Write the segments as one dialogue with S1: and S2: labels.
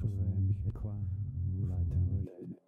S1: Cruise, Michael Kwan, Leiter,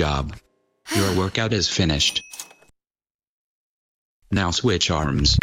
S1: job. Your workout is finished. Now switch arms.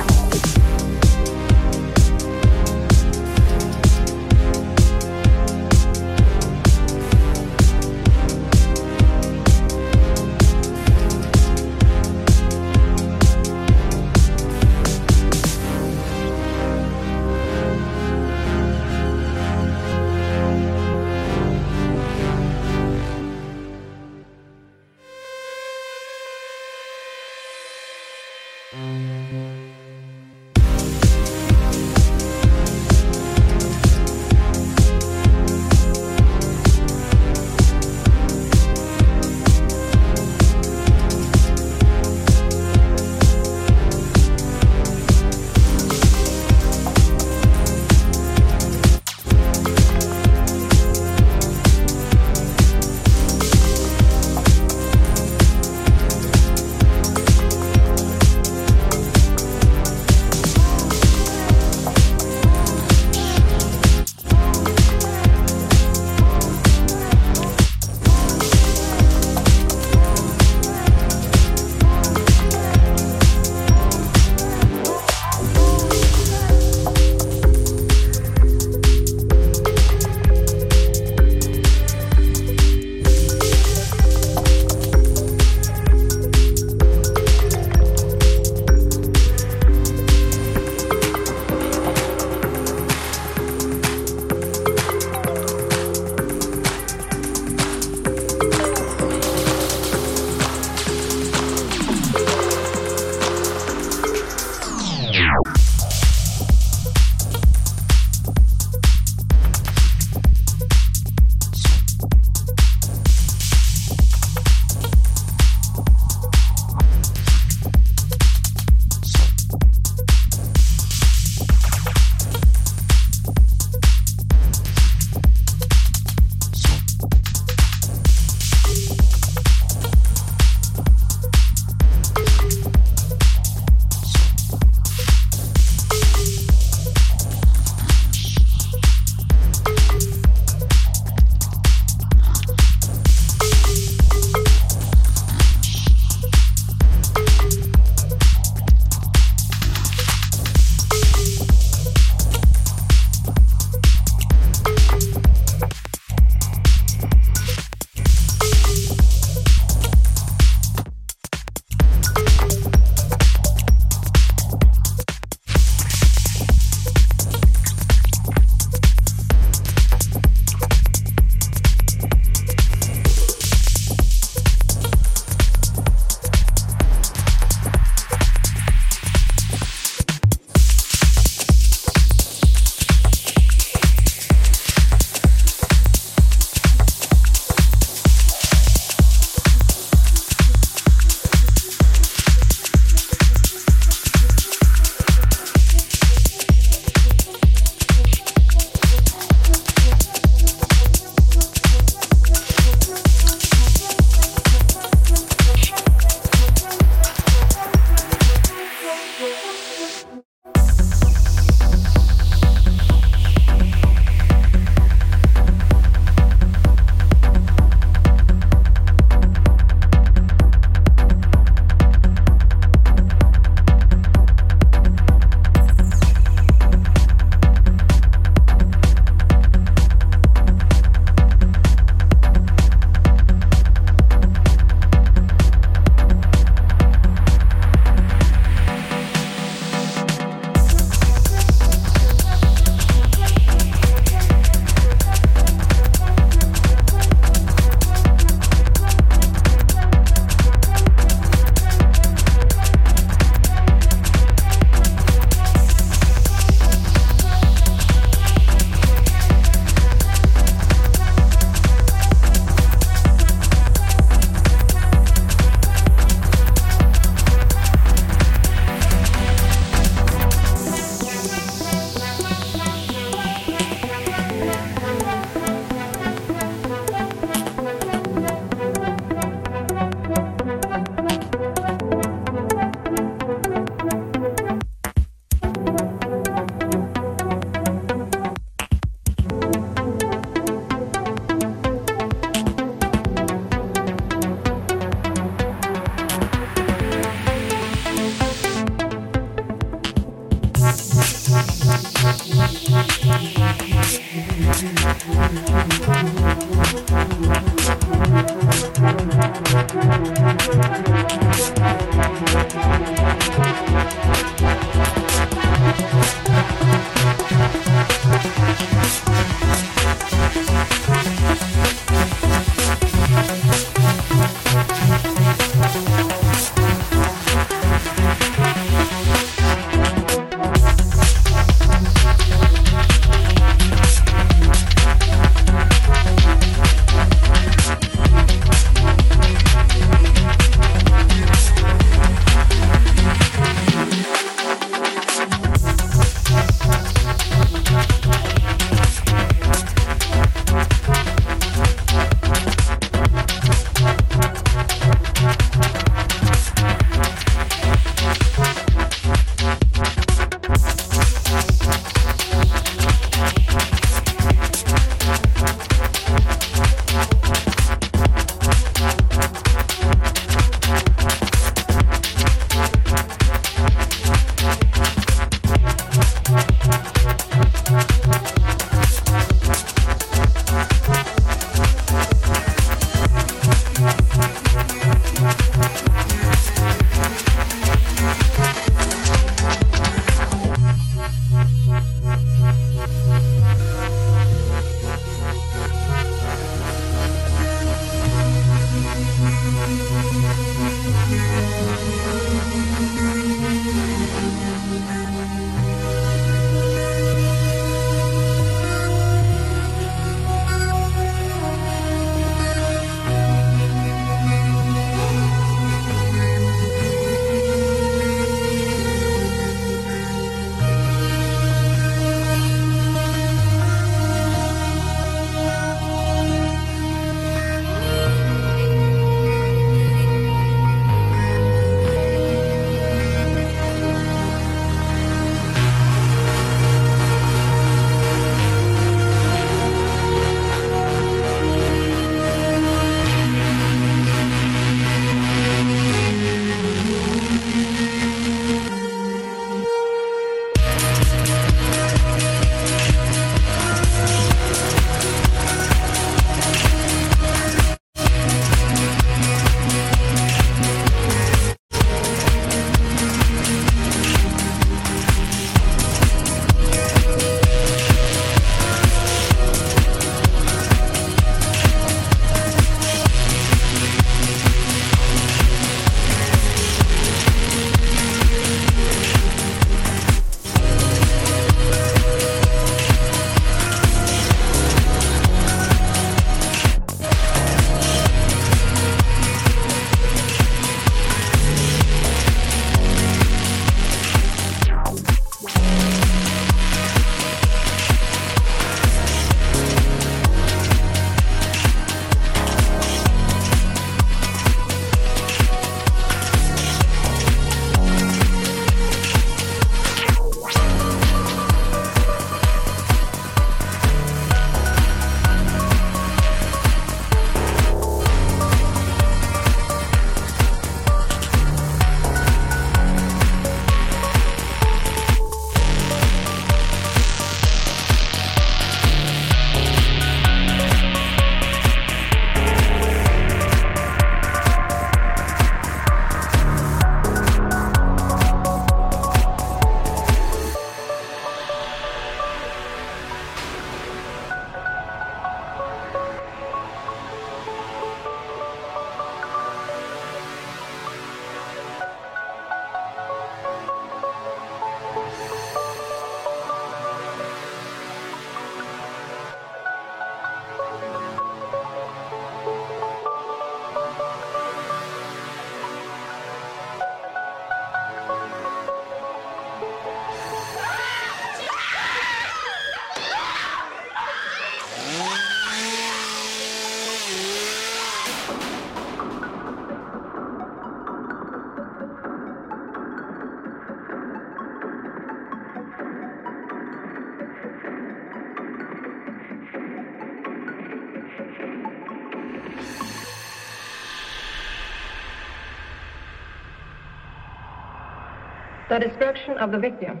S2: Destruction of the victim.